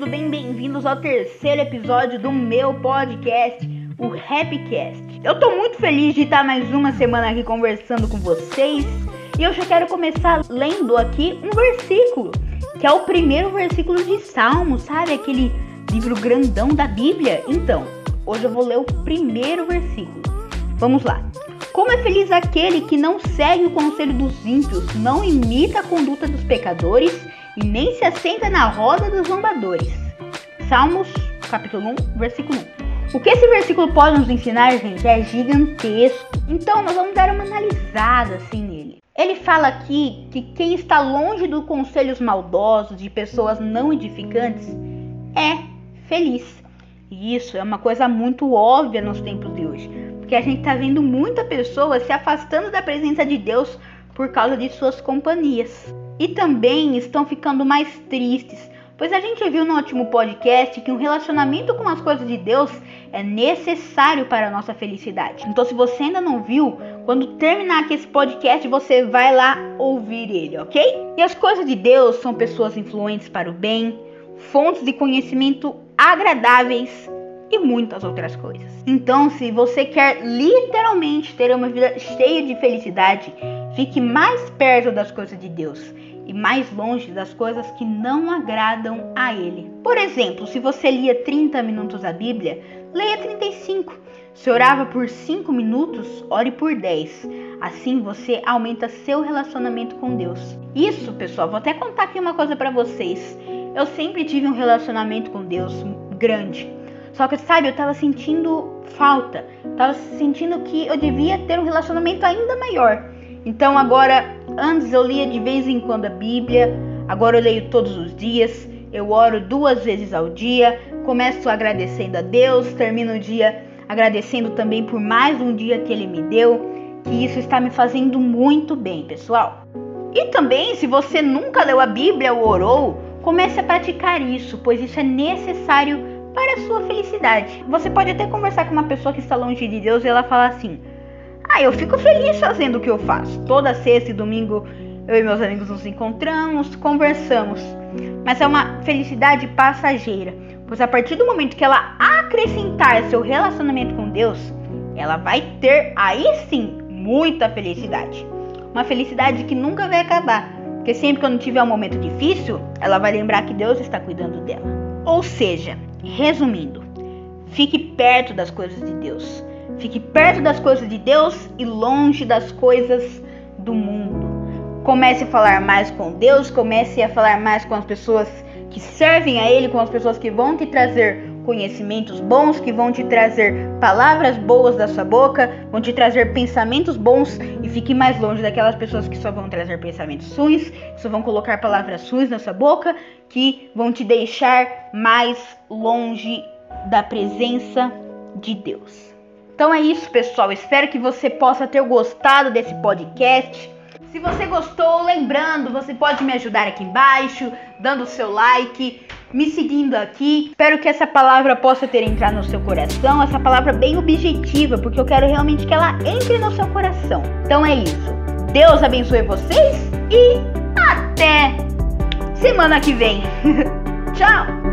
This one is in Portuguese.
tudo bem? Bem-vindos ao terceiro episódio do meu podcast, o Happycast. Eu tô muito feliz de estar mais uma semana aqui conversando com vocês e eu já quero começar lendo aqui um versículo, que é o primeiro versículo de Salmo, sabe? Aquele livro grandão da Bíblia. Então, hoje eu vou ler o primeiro versículo. Vamos lá. Como é feliz aquele que não segue o conselho dos ímpios, não imita a conduta dos pecadores e nem se assenta na roda dos zombadores. Salmos, capítulo 1, versículo 1. O que esse versículo pode nos ensinar, gente, é gigantesco. Então, nós vamos dar uma analisada assim nele. Ele fala aqui que quem está longe dos conselhos maldosos de pessoas não edificantes é feliz. E isso é uma coisa muito óbvia nos tempos de hoje, porque a gente está vendo muita pessoa se afastando da presença de Deus por causa de suas companhias e também estão ficando mais tristes, pois a gente viu no último podcast que um relacionamento com as coisas de Deus é necessário para a nossa felicidade. Então, se você ainda não viu, quando terminar aqui esse podcast, você vai lá ouvir ele, ok? E as coisas de Deus são pessoas influentes para o bem, fontes de conhecimento agradáveis e muitas outras coisas. Então, se você quer literalmente ter uma vida cheia de felicidade, fique mais perto das coisas de Deus e mais longe das coisas que não agradam a Ele. Por exemplo, se você lia 30 minutos a Bíblia, leia 35. Se orava por 5 minutos, ore por 10. Assim você aumenta seu relacionamento com Deus. Isso, pessoal, vou até contar aqui uma coisa para vocês. Eu sempre tive um relacionamento com Deus grande. Só que, sabe, eu tava sentindo falta. Tava sentindo que eu devia ter um relacionamento ainda maior. Então agora, antes eu lia de vez em quando a Bíblia, agora eu leio todos os dias, eu oro duas vezes ao dia, começo agradecendo a Deus, termino o dia agradecendo também por mais um dia que Ele me deu, que isso está me fazendo muito bem, pessoal. E também, se você nunca leu a Bíblia ou orou, comece a praticar isso, pois isso é necessário para a sua felicidade. Você pode até conversar com uma pessoa que está longe de Deus e ela falar assim: ah, eu fico feliz fazendo o que eu faço. Toda sexta e domingo eu e meus amigos nos encontramos, conversamos. Mas é uma felicidade passageira, pois a partir do momento que ela acrescentar seu relacionamento com Deus, ela vai ter aí sim muita felicidade. Uma felicidade que nunca vai acabar, porque sempre quando tiver um momento difícil, ela vai lembrar que Deus está cuidando dela. Ou seja, resumindo, fique perto das coisas de Deus. Fique perto das coisas de Deus e longe das coisas do mundo. Comece a falar mais com Deus, comece a falar mais com as pessoas que servem a Ele, com as pessoas que vão te trazer conhecimentos bons, que vão te trazer palavras boas da sua boca, vão te trazer pensamentos bons e fique mais longe daquelas pessoas que só vão trazer pensamentos ruins, só vão colocar palavras ruins na sua boca, que vão te deixar mais longe da presença de Deus. Então é isso, pessoal. Espero que você possa ter gostado desse podcast. Se você gostou, lembrando, você pode me ajudar aqui embaixo, dando o seu like, me seguindo aqui. Espero que essa palavra possa ter entrado no seu coração, essa palavra bem objetiva, porque eu quero realmente que ela entre no seu coração. Então é isso. Deus abençoe vocês e até semana que vem. Tchau!